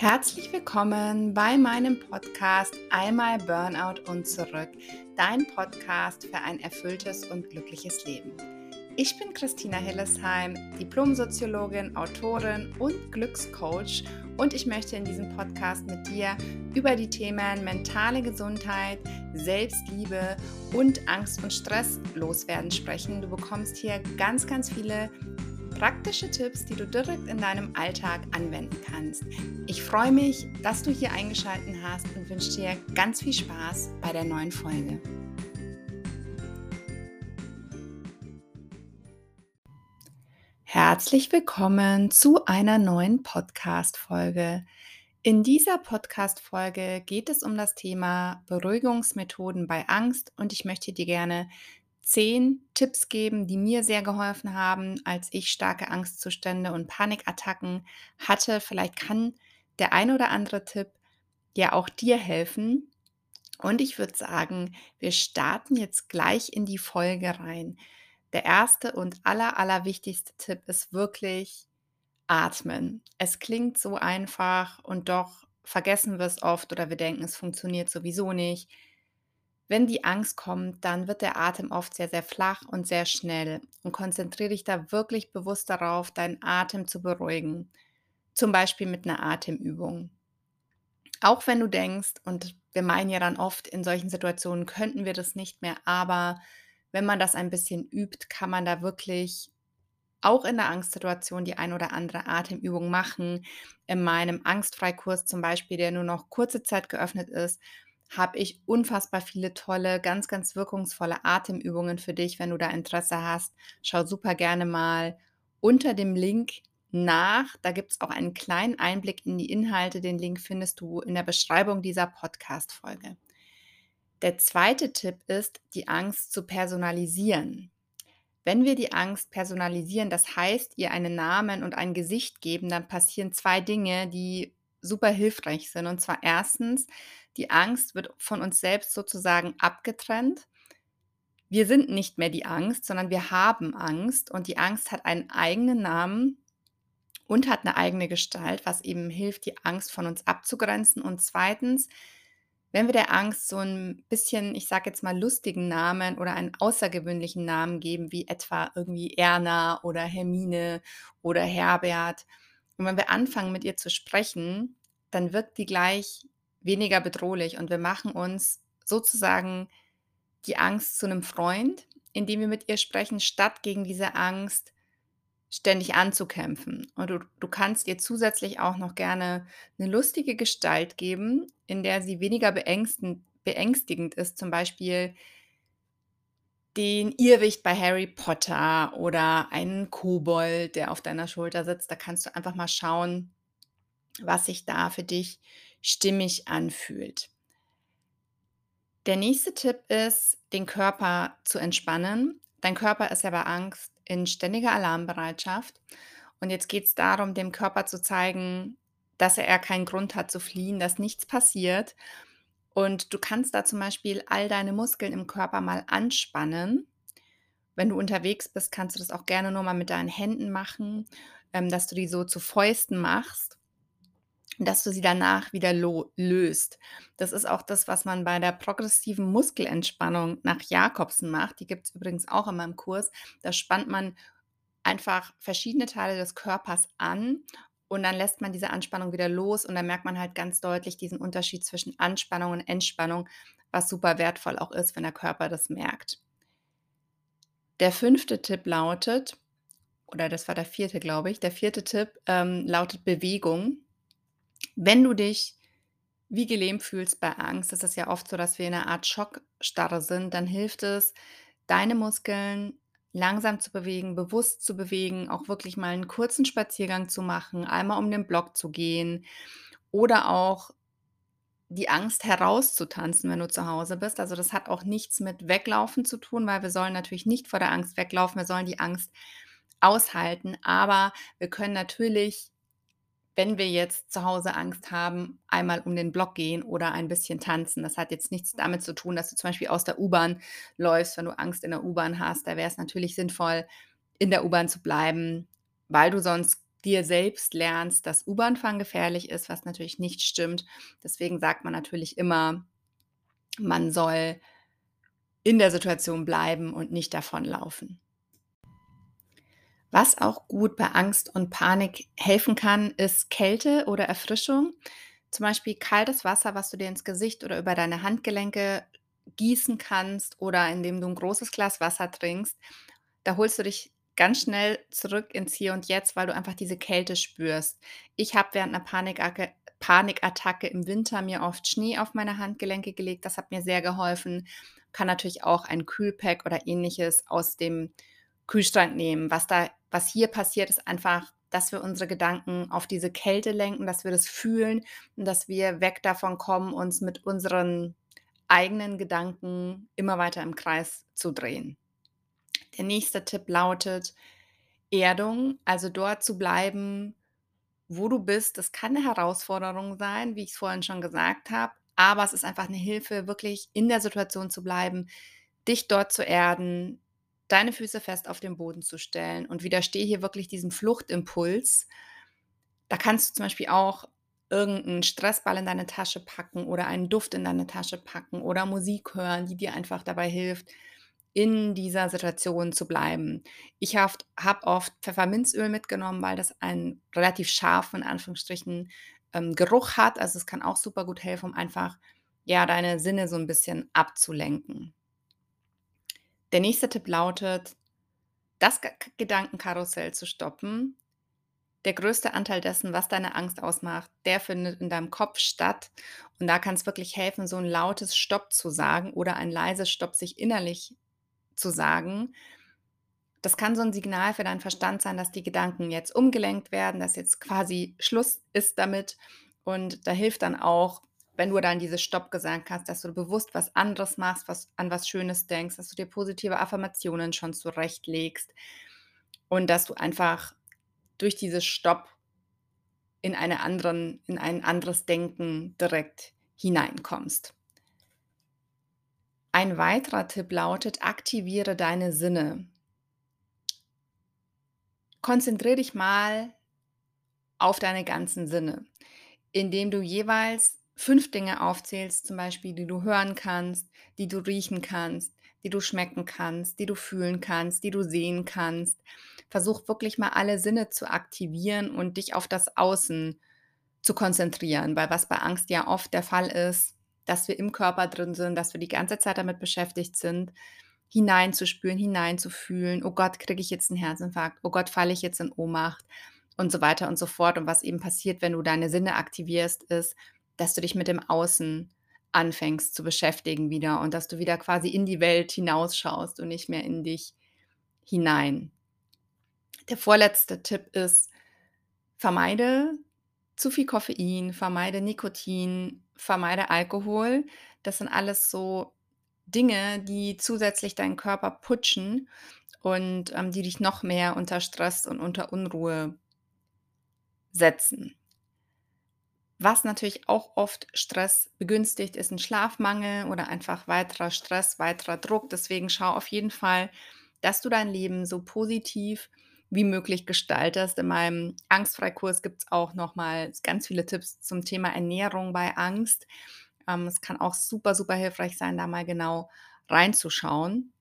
Herzlich willkommen bei meinem Podcast Einmal Burnout und zurück, dein Podcast für ein erfülltes und glückliches Leben. Ich bin Christina Hillesheim, Diplomsoziologin, Autorin und Glückscoach und ich möchte in diesem Podcast mit dir über die Themen mentale Gesundheit, Selbstliebe und Angst und Stress loswerden sprechen. Du bekommst hier ganz, ganz viele praktische Tipps, die du direkt in deinem Alltag anwenden kannst. Ich freue mich, dass du hier eingeschaltet hast und wünsche dir ganz viel Spaß bei der neuen Folge. Herzlich willkommen zu einer neuen Podcast-Folge. In dieser Podcast-Folge geht es um das Thema Beruhigungsmethoden bei Angst und ich möchte dir gerne zehn Tipps geben, die mir sehr geholfen haben, als ich starke Angstzustände und Panikattacken hatte. Vielleicht kann der ein oder andere Tipp ja auch dir helfen. Und ich würde sagen, wir starten jetzt gleich in die Folge rein. Der erste und aller, aller wichtigste Tipp ist wirklich atmen. Es klingt so einfach und doch vergessen wir es oft oder wir denken, es funktioniert sowieso nicht. Wenn die Angst kommt, dann wird der Atem oft sehr, sehr flach und sehr schnell. Und konzentriere dich da wirklich bewusst darauf, deinen Atem zu beruhigen. Zum Beispiel mit einer Atemübung. Auch wenn du denkst, und wir meinen ja dann oft, in solchen Situationen könnten wir das nicht mehr, aber wenn man das ein bisschen übt, kann man da wirklich auch in der Angstsituation die ein oder andere Atemübung machen. In meinem Angstfreikurs zum Beispiel, der nur noch kurze Zeit geöffnet ist, habe ich unfassbar viele tolle, ganz, ganz wirkungsvolle Atemübungen für dich. Wenn du da Interesse hast, schau super gerne mal unter dem Link nach. Da gibt es auch einen kleinen Einblick in die Inhalte. Den Link findest du in der Beschreibung dieser Podcast-Folge. Der zweite Tipp ist, die Angst zu personalisieren. Wenn wir die Angst personalisieren, das heißt, ihr einen Namen und ein Gesicht geben, dann passieren zwei Dinge, die super hilfreich sind. Und zwar erstens, die Angst wird von uns selbst sozusagen abgetrennt. Wir sind nicht mehr die Angst, sondern wir haben Angst und die Angst hat einen eigenen Namen und hat eine eigene Gestalt, was eben hilft, die Angst von uns abzugrenzen. Und zweitens, wenn wir der Angst so ein bisschen, ich sage jetzt mal, lustigen Namen oder einen außergewöhnlichen Namen geben, wie etwa irgendwie Erna oder Hermine oder Herbert, und wenn wir anfangen, mit ihr zu sprechen, dann wirkt die gleich weniger bedrohlich und wir machen uns sozusagen die Angst zu einem Freund, indem wir mit ihr sprechen, statt gegen diese Angst ständig anzukämpfen. Und du, du kannst ihr zusätzlich auch noch gerne eine lustige Gestalt geben, in der sie weniger beängstigend ist. Zum Beispiel den Irrwicht bei Harry Potter oder einen Kobold, der auf deiner Schulter sitzt. Da kannst du einfach mal schauen, was sich da für dich stimmig anfühlt. Der nächste Tipp ist, den Körper zu entspannen. Dein Körper ist ja bei Angst in ständiger Alarmbereitschaft. Und jetzt geht es darum, dem Körper zu zeigen, dass er keinen Grund hat zu fliehen, dass nichts passiert. Und du kannst da zum Beispiel all deine Muskeln im Körper mal anspannen. Wenn du unterwegs bist, kannst du das auch gerne nur mal mit deinen Händen machen, ähm, dass du die so zu Fäusten machst dass du sie danach wieder löst. Das ist auch das, was man bei der progressiven Muskelentspannung nach Jakobsen macht. Die gibt es übrigens auch in meinem Kurs. Da spannt man einfach verschiedene Teile des Körpers an und dann lässt man diese Anspannung wieder los und dann merkt man halt ganz deutlich diesen Unterschied zwischen Anspannung und Entspannung, was super wertvoll auch ist, wenn der Körper das merkt. Der fünfte Tipp lautet, oder das war der vierte, glaube ich, der vierte Tipp ähm, lautet Bewegung. Wenn du dich wie gelähmt fühlst bei Angst, ist es ja oft so, dass wir in einer Art Schockstarre sind, dann hilft es, deine Muskeln langsam zu bewegen, bewusst zu bewegen, auch wirklich mal einen kurzen Spaziergang zu machen, einmal um den Block zu gehen oder auch die Angst herauszutanzen, wenn du zu Hause bist. Also das hat auch nichts mit Weglaufen zu tun, weil wir sollen natürlich nicht vor der Angst weglaufen, wir sollen die Angst aushalten, aber wir können natürlich wenn wir jetzt zu Hause Angst haben, einmal um den Block gehen oder ein bisschen tanzen. Das hat jetzt nichts damit zu tun, dass du zum Beispiel aus der U-Bahn läufst, wenn du Angst in der U-Bahn hast. Da wäre es natürlich sinnvoll, in der U-Bahn zu bleiben, weil du sonst dir selbst lernst, dass U-Bahn-Fahren gefährlich ist, was natürlich nicht stimmt. Deswegen sagt man natürlich immer, man soll in der Situation bleiben und nicht davonlaufen. Was auch gut bei Angst und Panik helfen kann, ist Kälte oder Erfrischung. Zum Beispiel kaltes Wasser, was du dir ins Gesicht oder über deine Handgelenke gießen kannst oder indem du ein großes Glas Wasser trinkst. Da holst du dich ganz schnell zurück ins Hier und Jetzt, weil du einfach diese Kälte spürst. Ich habe während einer Panikacke Panikattacke im Winter mir oft Schnee auf meine Handgelenke gelegt. Das hat mir sehr geholfen. Kann natürlich auch ein Kühlpack oder Ähnliches aus dem Kühlschrank nehmen. Was da was hier passiert, ist einfach, dass wir unsere Gedanken auf diese Kälte lenken, dass wir das fühlen und dass wir weg davon kommen, uns mit unseren eigenen Gedanken immer weiter im Kreis zu drehen. Der nächste Tipp lautet Erdung, also dort zu bleiben, wo du bist. Das kann eine Herausforderung sein, wie ich es vorhin schon gesagt habe, aber es ist einfach eine Hilfe, wirklich in der Situation zu bleiben, dich dort zu erden, deine Füße fest auf den Boden zu stellen und widerstehe hier wirklich diesem Fluchtimpuls. Da kannst du zum Beispiel auch irgendeinen Stressball in deine Tasche packen oder einen Duft in deine Tasche packen oder Musik hören, die dir einfach dabei hilft, in dieser Situation zu bleiben. Ich habe hab oft Pfefferminzöl mitgenommen, weil das einen relativ scharfen, in Anführungsstrichen, ähm, Geruch hat. Also es kann auch super gut helfen, um einfach ja deine Sinne so ein bisschen abzulenken. Der nächste Tipp lautet, das Gedankenkarussell zu stoppen. Der größte Anteil dessen, was deine Angst ausmacht, der findet in deinem Kopf statt. Und da kann es wirklich helfen, so ein lautes Stopp zu sagen oder ein leises Stopp sich innerlich zu sagen. Das kann so ein Signal für deinen Verstand sein, dass die Gedanken jetzt umgelenkt werden, dass jetzt quasi Schluss ist damit. Und da hilft dann auch, wenn du dann dieses Stopp gesagt hast, dass du bewusst was anderes machst, was an was Schönes denkst, dass du dir positive Affirmationen schon zurechtlegst und dass du einfach durch dieses Stopp in, eine anderen, in ein anderes Denken direkt hineinkommst. Ein weiterer Tipp lautet, aktiviere deine Sinne. Konzentriere dich mal auf deine ganzen Sinne, indem du jeweils fünf Dinge aufzählst, zum Beispiel, die du hören kannst, die du riechen kannst, die du schmecken kannst, die du fühlen kannst, die du sehen kannst. Versuch wirklich mal alle Sinne zu aktivieren und dich auf das Außen zu konzentrieren, weil was bei Angst ja oft der Fall ist, dass wir im Körper drin sind, dass wir die ganze Zeit damit beschäftigt sind, hineinzuspüren, hineinzufühlen, oh Gott, kriege ich jetzt einen Herzinfarkt, oh Gott, falle ich jetzt in Ohnmacht und so weiter und so fort. Und was eben passiert, wenn du deine Sinne aktivierst, ist, dass du dich mit dem Außen anfängst zu beschäftigen wieder und dass du wieder quasi in die Welt hinausschaust und nicht mehr in dich hinein. Der vorletzte Tipp ist, vermeide zu viel Koffein, vermeide Nikotin, vermeide Alkohol. Das sind alles so Dinge, die zusätzlich deinen Körper putschen und ähm, die dich noch mehr unter Stress und unter Unruhe setzen. Was natürlich auch oft Stress begünstigt, ist ein Schlafmangel oder einfach weiterer Stress, weiterer Druck. Deswegen schau auf jeden Fall, dass du dein Leben so positiv wie möglich gestaltest. In meinem Angstfreikurs gibt es auch nochmal ganz viele Tipps zum Thema Ernährung bei Angst. Ähm, es kann auch super, super hilfreich sein, da mal genau reinzuschauen.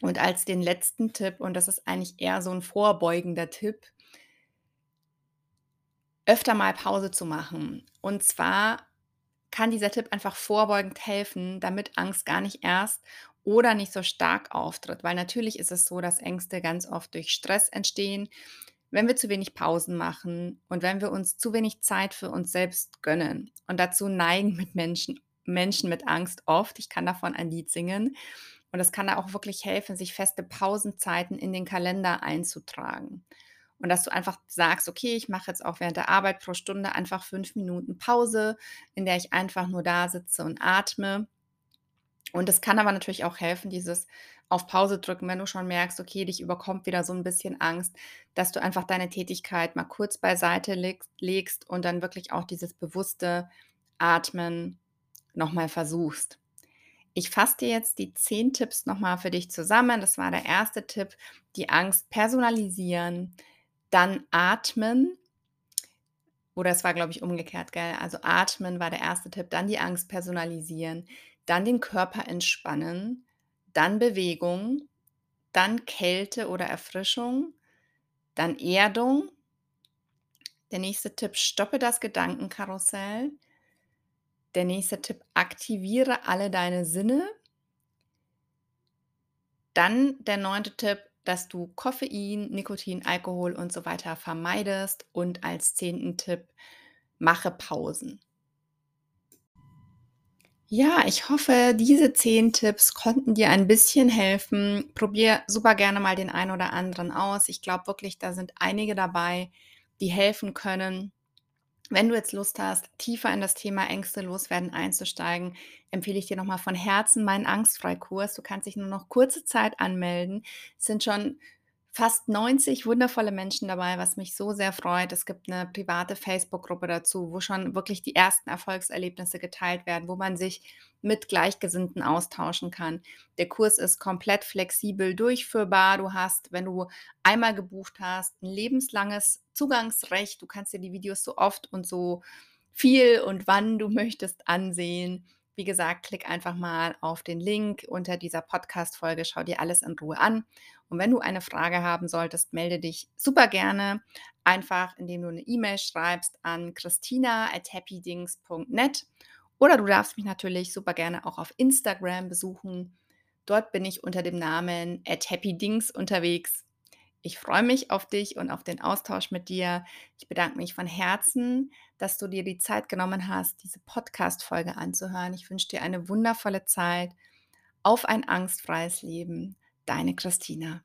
Und als den letzten Tipp, und das ist eigentlich eher so ein vorbeugender Tipp, öfter mal Pause zu machen. Und zwar kann dieser Tipp einfach vorbeugend helfen, damit Angst gar nicht erst oder nicht so stark auftritt. Weil natürlich ist es so, dass Ängste ganz oft durch Stress entstehen, wenn wir zu wenig Pausen machen und wenn wir uns zu wenig Zeit für uns selbst gönnen. Und dazu neigen mit Menschen, Menschen mit Angst oft. Ich kann davon ein Lied singen. Und es kann da auch wirklich helfen, sich feste Pausenzeiten in den Kalender einzutragen. Und dass du einfach sagst, okay, ich mache jetzt auch während der Arbeit pro Stunde einfach fünf Minuten Pause, in der ich einfach nur da sitze und atme. Und es kann aber natürlich auch helfen, dieses auf Pause drücken, wenn du schon merkst, okay, dich überkommt wieder so ein bisschen Angst, dass du einfach deine Tätigkeit mal kurz beiseite legst und dann wirklich auch dieses bewusste Atmen nochmal versuchst. Ich fasse dir jetzt die zehn Tipps nochmal für dich zusammen. Das war der erste Tipp, die Angst personalisieren, Dann atmen. Oder es war, glaube ich, umgekehrt, gell? Also atmen war der erste Tipp, dann die Angst personalisieren, dann den Körper entspannen, dann Bewegung, dann Kälte oder Erfrischung, dann Erdung. Der nächste Tipp, stoppe das Gedankenkarussell. Der nächste Tipp, aktiviere alle deine Sinne. Dann der neunte Tipp, dass du Koffein, Nikotin, Alkohol und so weiter vermeidest. Und als zehnten Tipp, mache Pausen. Ja, ich hoffe, diese zehn Tipps konnten dir ein bisschen helfen. Probier super gerne mal den einen oder anderen aus. Ich glaube wirklich, da sind einige dabei, die helfen können. Wenn du jetzt Lust hast, tiefer in das Thema Ängste loswerden einzusteigen, empfehle ich dir nochmal von Herzen meinen Angstfreikurs. Du kannst dich nur noch kurze Zeit anmelden. Es sind schon fast 90 wundervolle Menschen dabei, was mich so sehr freut. Es gibt eine private Facebook-Gruppe dazu, wo schon wirklich die ersten Erfolgserlebnisse geteilt werden, wo man sich mit Gleichgesinnten austauschen kann. Der Kurs ist komplett flexibel durchführbar. Du hast, wenn du einmal gebucht hast, ein lebenslanges Zugangsrecht. Du kannst dir die Videos so oft und so viel und wann du möchtest ansehen. Wie gesagt, klick einfach mal auf den Link unter dieser Podcast-Folge, schau dir alles in Ruhe an. Und wenn du eine Frage haben solltest, melde dich super gerne. Einfach, indem du eine E-Mail schreibst an christina at happydings.net oder du darfst mich natürlich super gerne auch auf Instagram besuchen. Dort bin ich unter dem Namen at happydings unterwegs. Ich freue mich auf dich und auf den Austausch mit dir. Ich bedanke mich von Herzen, dass du dir die Zeit genommen hast, diese Podcast-Folge anzuhören. Ich wünsche dir eine wundervolle Zeit auf ein angstfreies Leben. Deine Christina.